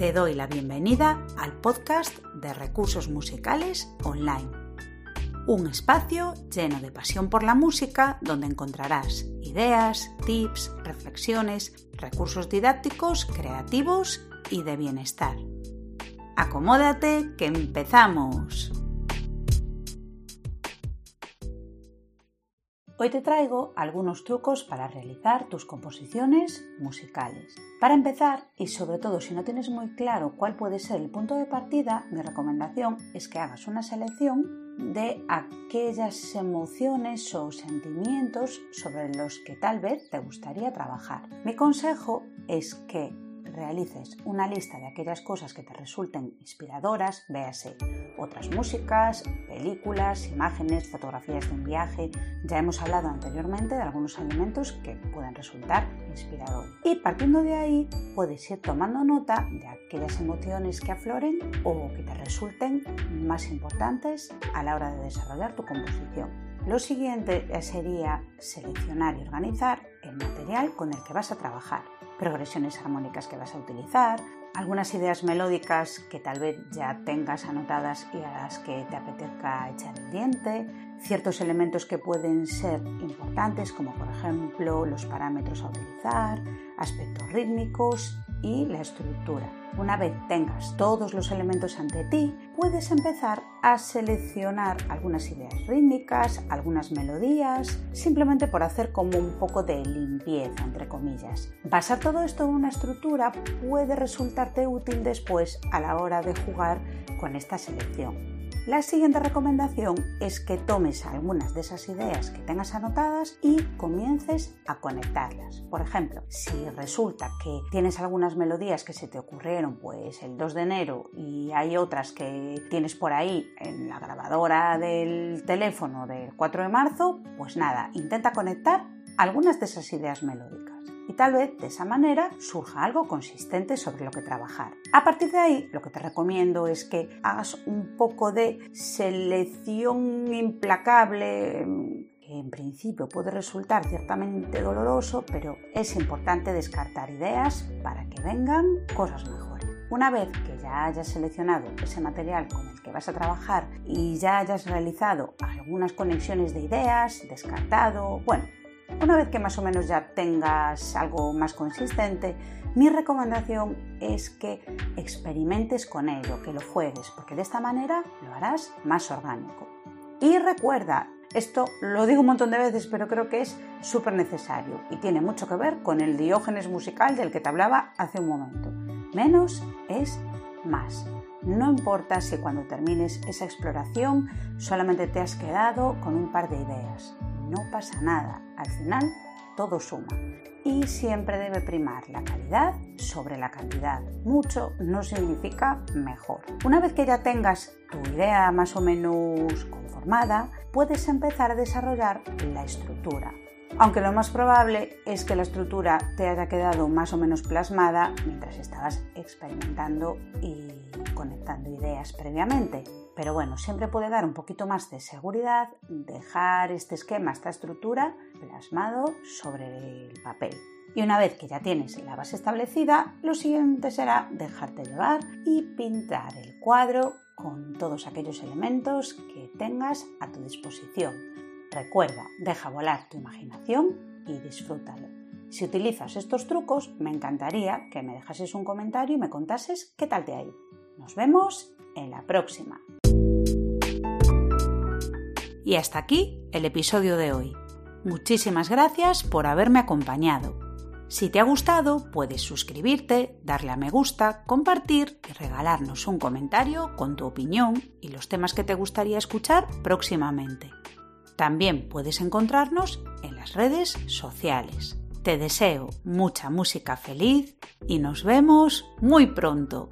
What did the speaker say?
te doy la bienvenida al podcast de recursos musicales online. Un espacio lleno de pasión por la música donde encontrarás ideas, tips, reflexiones, recursos didácticos, creativos y de bienestar. Acomódate que empezamos. Hoy te traigo algunos trucos para realizar tus composiciones musicales. Para empezar, y sobre todo si no tienes muy claro cuál puede ser el punto de partida, mi recomendación es que hagas una selección de aquellas emociones o sentimientos sobre los que tal vez te gustaría trabajar. Mi consejo es que realices una lista de aquellas cosas que te resulten inspiradoras, véase otras músicas, películas, imágenes, fotografías de un viaje. Ya hemos hablado anteriormente de algunos elementos que pueden resultar inspiradores. Y partiendo de ahí, puedes ir tomando nota de aquellas emociones que afloren o que te resulten más importantes a la hora de desarrollar tu composición. Lo siguiente sería seleccionar y organizar el material con el que vas a trabajar progresiones armónicas que vas a utilizar, algunas ideas melódicas que tal vez ya tengas anotadas y a las que te apetezca echar el diente, ciertos elementos que pueden ser importantes como por ejemplo los parámetros a utilizar, aspectos rítmicos y la estructura. Una vez tengas todos los elementos ante ti, puedes empezar a seleccionar algunas ideas rítmicas, algunas melodías, simplemente por hacer como un poco de limpieza, entre comillas. Basar todo esto en una estructura puede resultarte útil después a la hora de jugar con esta selección. La siguiente recomendación es que tomes algunas de esas ideas que tengas anotadas y comiences a conectarlas. Por ejemplo, si resulta que tienes algunas melodías que se te ocurrieron pues el 2 de enero y hay otras que tienes por ahí en la grabadora del teléfono del 4 de marzo, pues nada, intenta conectar algunas de esas ideas melódicas y tal vez de esa manera surja algo consistente sobre lo que trabajar. A partir de ahí, lo que te recomiendo es que hagas un poco de selección implacable que en principio puede resultar ciertamente doloroso, pero es importante descartar ideas para que vengan cosas mejores. Una vez que ya hayas seleccionado ese material con el que vas a trabajar y ya hayas realizado algunas conexiones de ideas, descartado, bueno, una vez que más o menos ya tengas algo más consistente, mi recomendación es que experimentes con ello, que lo juegues, porque de esta manera lo harás más orgánico. Y recuerda, esto lo digo un montón de veces, pero creo que es súper necesario y tiene mucho que ver con el diógenes musical del que te hablaba hace un momento. Menos es más. No importa si cuando termines esa exploración solamente te has quedado con un par de ideas no pasa nada, al final todo suma. Y siempre debe primar la calidad sobre la cantidad. Mucho no significa mejor. Una vez que ya tengas tu idea más o menos conformada, puedes empezar a desarrollar la estructura. Aunque lo más probable es que la estructura te haya quedado más o menos plasmada mientras estabas experimentando y conectando ideas previamente. Pero bueno, siempre puede dar un poquito más de seguridad dejar este esquema, esta estructura plasmado sobre el papel. Y una vez que ya tienes la base establecida, lo siguiente será dejarte llevar y pintar el cuadro con todos aquellos elementos que tengas a tu disposición. Recuerda, deja volar tu imaginación y disfrútalo. Si utilizas estos trucos, me encantaría que me dejases un comentario y me contases qué tal te ha ido. Nos vemos en la próxima. Y hasta aquí el episodio de hoy. Muchísimas gracias por haberme acompañado. Si te ha gustado, puedes suscribirte, darle a me gusta, compartir y regalarnos un comentario con tu opinión y los temas que te gustaría escuchar próximamente. También puedes encontrarnos en las redes sociales. Te deseo mucha música feliz y nos vemos muy pronto.